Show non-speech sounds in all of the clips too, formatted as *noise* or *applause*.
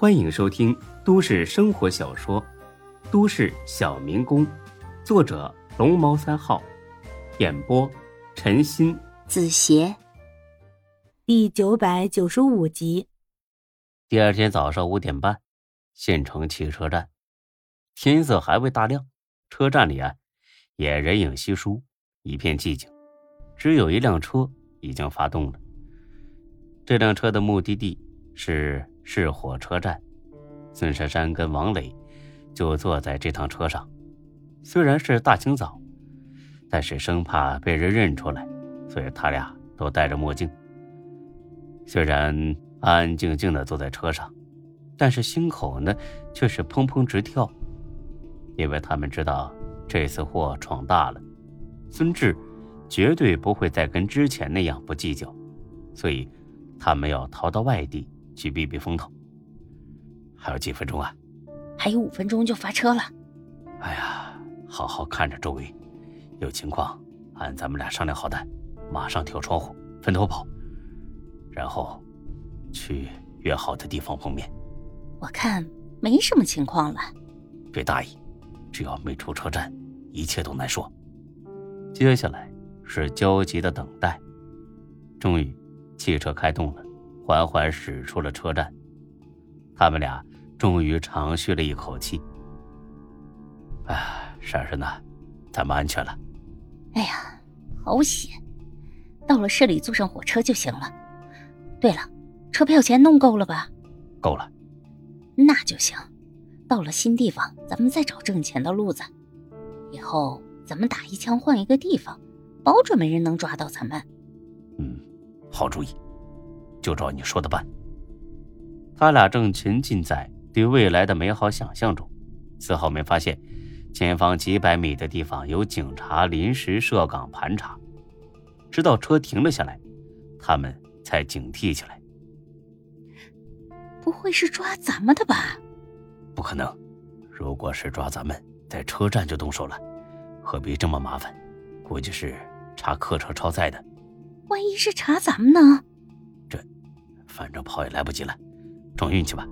欢迎收听都市生活小说《都市小民工》，作者龙猫三号，演播陈鑫、子邪，第九百九十五集。第二天早上五点半，县城汽车站，天色还未大亮，车站里啊也人影稀疏，一片寂静，只有一辆车已经发动了。这辆车的目的地是。是火车站，孙珊珊跟王磊就坐在这趟车上。虽然是大清早，但是生怕被人认出来，所以他俩都戴着墨镜。虽然安安静静的坐在车上，但是心口呢却是砰砰直跳，因为他们知道这次祸闯大了，孙志绝对不会再跟之前那样不计较，所以他们要逃到外地。去避避风头。还有几分钟啊？还有五分钟就发车了。哎呀，好好看着周围，有情况按咱们俩商量好的，马上跳窗户分头跑，然后去约好的地方碰面。我看没什么情况了。别大意，只要没出车站，一切都难说。接下来是焦急的等待。终于，汽车开动了。缓缓驶出了车站，他们俩终于长吁了一口气。哎，珊珊呐，咱们安全了。哎呀，好险！到了市里坐上火车就行了。对了，车票钱弄够了吧？够了。那就行。到了新地方，咱们再找挣钱的路子。以后咱们打一枪换一个地方，保准没人能抓到咱们。嗯，好主意。就照你说的办。他俩正沉浸在对未来的美好想象中，丝毫没发现前方几百米的地方有警察临时设岗盘查。直到车停了下来，他们才警惕起来。不会是抓咱们的吧？不可能！如果是抓咱们，在车站就动手了，何必这么麻烦？估计是查客车超载的。万一是查咱们呢？反正跑也来不及了，撞运气吧。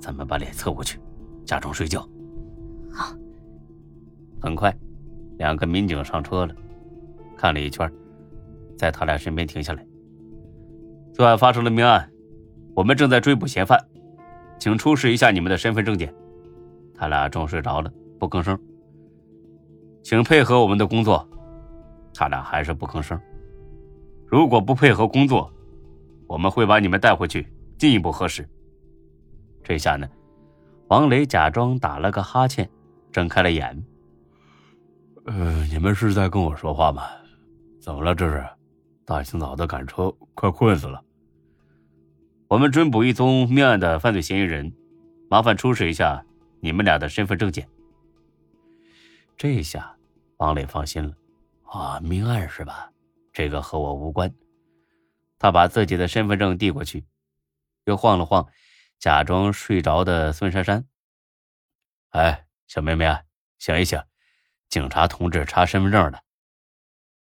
咱们把脸侧过去，假装睡觉。好。很快，两个民警上车了，看了一圈，在他俩身边停下来。昨晚发生了命案，我们正在追捕嫌犯，请出示一下你们的身份证件。他俩正睡着了，不吭声。请配合我们的工作。他俩还是不吭声。如果不配合工作，我们会把你们带回去进一步核实。这下呢，王磊假装打了个哈欠，睁开了眼。呃，你们是在跟我说话吗？怎么了？这是大清早的赶车，快困死了。我们追捕一宗命案的犯罪嫌疑人，麻烦出示一下你们俩的身份证件。这下王磊放心了。啊，命案是吧？这个和我无关。他把自己的身份证递过去，又晃了晃假装睡着的孙珊珊。哎，小妹妹啊，醒一醒！警察同志查身份证呢。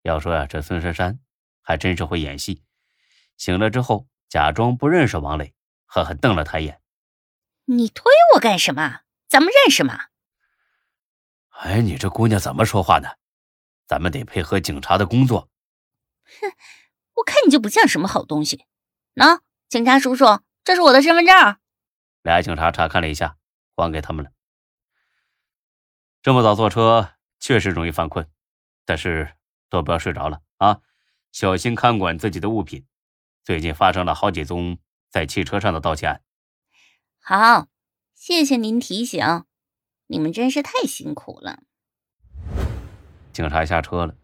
要说呀，这孙珊珊还真是会演戏。醒了之后，假装不认识王磊，狠狠瞪了他一眼：“你推我干什么？咱们认识吗？”哎，你这姑娘怎么说话呢？咱们得配合警察的工作。哼。我看你就不像什么好东西。喏，警察叔叔，这是我的身份证。俩警察查看了一下，还给他们了。这么早坐车确实容易犯困，但是都不要睡着了啊，小心看管自己的物品。最近发生了好几宗在汽车上的盗窃案。好，谢谢您提醒，你们真是太辛苦了。警察下车了，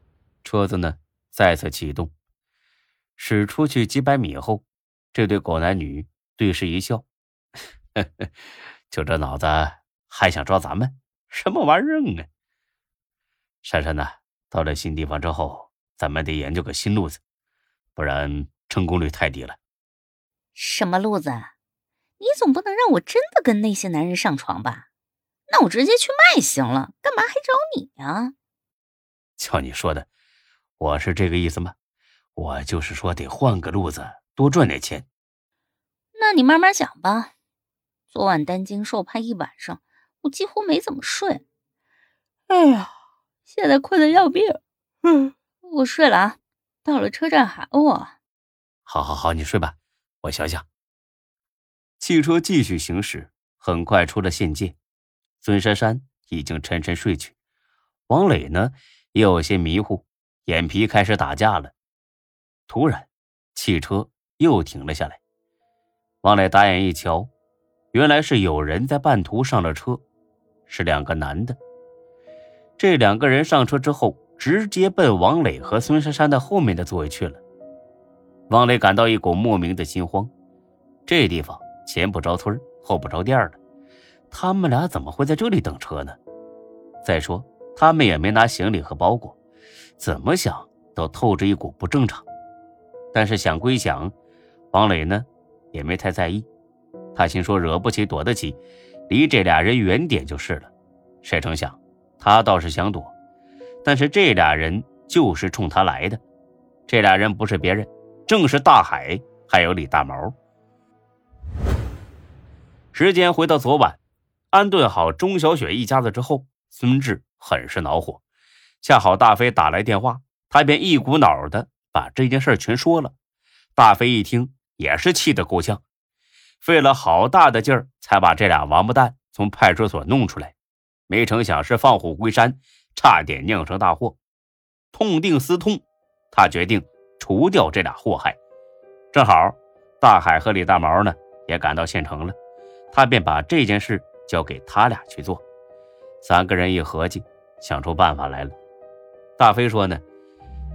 车子呢再次启动。驶出去几百米后，这对狗男女对视一笑：“呵 *laughs* 呵就这脑子还想抓咱们？什么玩意儿啊！”珊珊呐，到了新地方之后，咱们得研究个新路子，不然成功率太低了。什么路子？你总不能让我真的跟那些男人上床吧？那我直接去卖行了，干嘛还找你呀？瞧你说的，我是这个意思吗？我就是说，得换个路子，多赚点钱。那你慢慢想吧。昨晚担惊受怕一晚上，我几乎没怎么睡。哎呀，现在困得要命。嗯，我睡了啊。到了车站喊我。好好好，你睡吧，我想想。汽车继续行驶，很快出了县界。孙珊珊已经沉沉睡去，王磊呢也有些迷糊，眼皮开始打架了。突然，汽车又停了下来。王磊打眼一瞧，原来是有人在半途上了车，是两个男的。这两个人上车之后，直接奔王磊和孙珊珊的后面的座位去了。王磊感到一股莫名的心慌，这地方前不着村后不着店的，他们俩怎么会在这里等车呢？再说他们也没拿行李和包裹，怎么想都透着一股不正常。但是想归想，王磊呢也没太在意，他心说惹不起躲得起，离这俩人远点就是了。谁成想，他倒是想躲，但是这俩人就是冲他来的。这俩人不是别人。正是大海，还有李大毛。时间回到昨晚，安顿好钟小雪一家子之后，孙志很是恼火。恰好大飞打来电话，他便一股脑的把这件事全说了。大飞一听，也是气得够呛，费了好大的劲儿才把这俩王八蛋从派出所弄出来，没成想是放虎归山，差点酿成大祸。痛定思痛，他决定。除掉这俩祸害，正好大海和李大毛呢也赶到县城了，他便把这件事交给他俩去做。三个人一合计，想出办法来了。大飞说呢，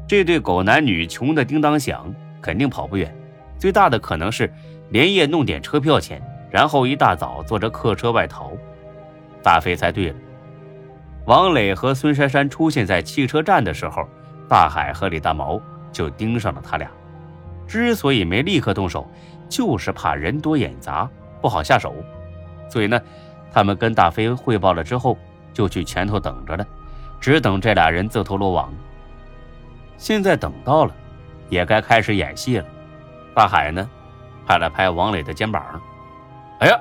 这对狗男女穷的叮当响，肯定跑不远，最大的可能是连夜弄点车票钱，然后一大早坐着客车外逃。大飞猜对了，王磊和孙珊珊出现在汽车站的时候，大海和李大毛。就盯上了他俩，之所以没立刻动手，就是怕人多眼杂不好下手，所以呢，他们跟大飞汇报了之后，就去前头等着了，只等这俩人自投罗网。现在等到了，也该开始演戏了。大海呢，拍了拍王磊的肩膀：“哎呀，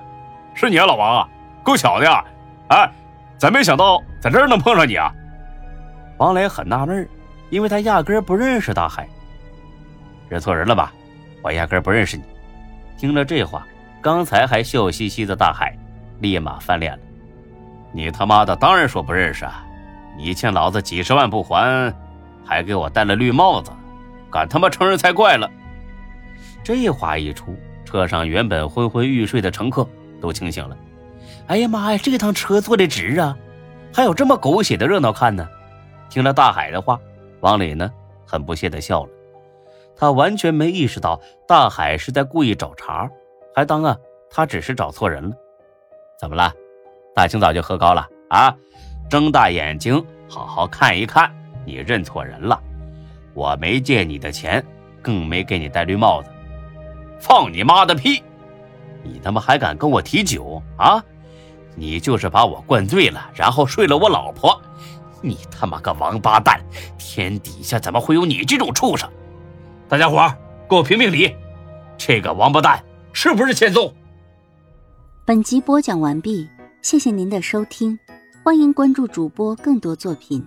是你啊，老王啊，够巧的呀！哎，咱没想到在这儿能碰上你啊。”王磊很纳闷因为他压根不认识大海，认错人了吧？我压根不认识你。听了这话，刚才还笑嘻嘻的大海立马翻脸了。你他妈的当然说不认识啊！你欠老子几十万不还，还给我戴了绿帽子，敢他妈承认才怪了。这话一出，车上原本昏昏欲睡的乘客都清醒了。哎呀妈呀，这趟车坐的值啊！还有这么狗血的热闹看呢！听了大海的话。王磊呢，很不屑的笑了，他完全没意识到大海是在故意找茬，还当啊他只是找错人了。怎么了？大清早就喝高了啊？睁大眼睛好好看一看，你认错人了。我没借你的钱，更没给你戴绿帽子。放你妈的屁！你他妈还敢跟我提酒啊？你就是把我灌醉了，然后睡了我老婆。你他妈个王八蛋！天底下怎么会有你这种畜生？大家伙给我评评理，这个王八蛋是不是欠揍？本集播讲完毕，谢谢您的收听，欢迎关注主播更多作品。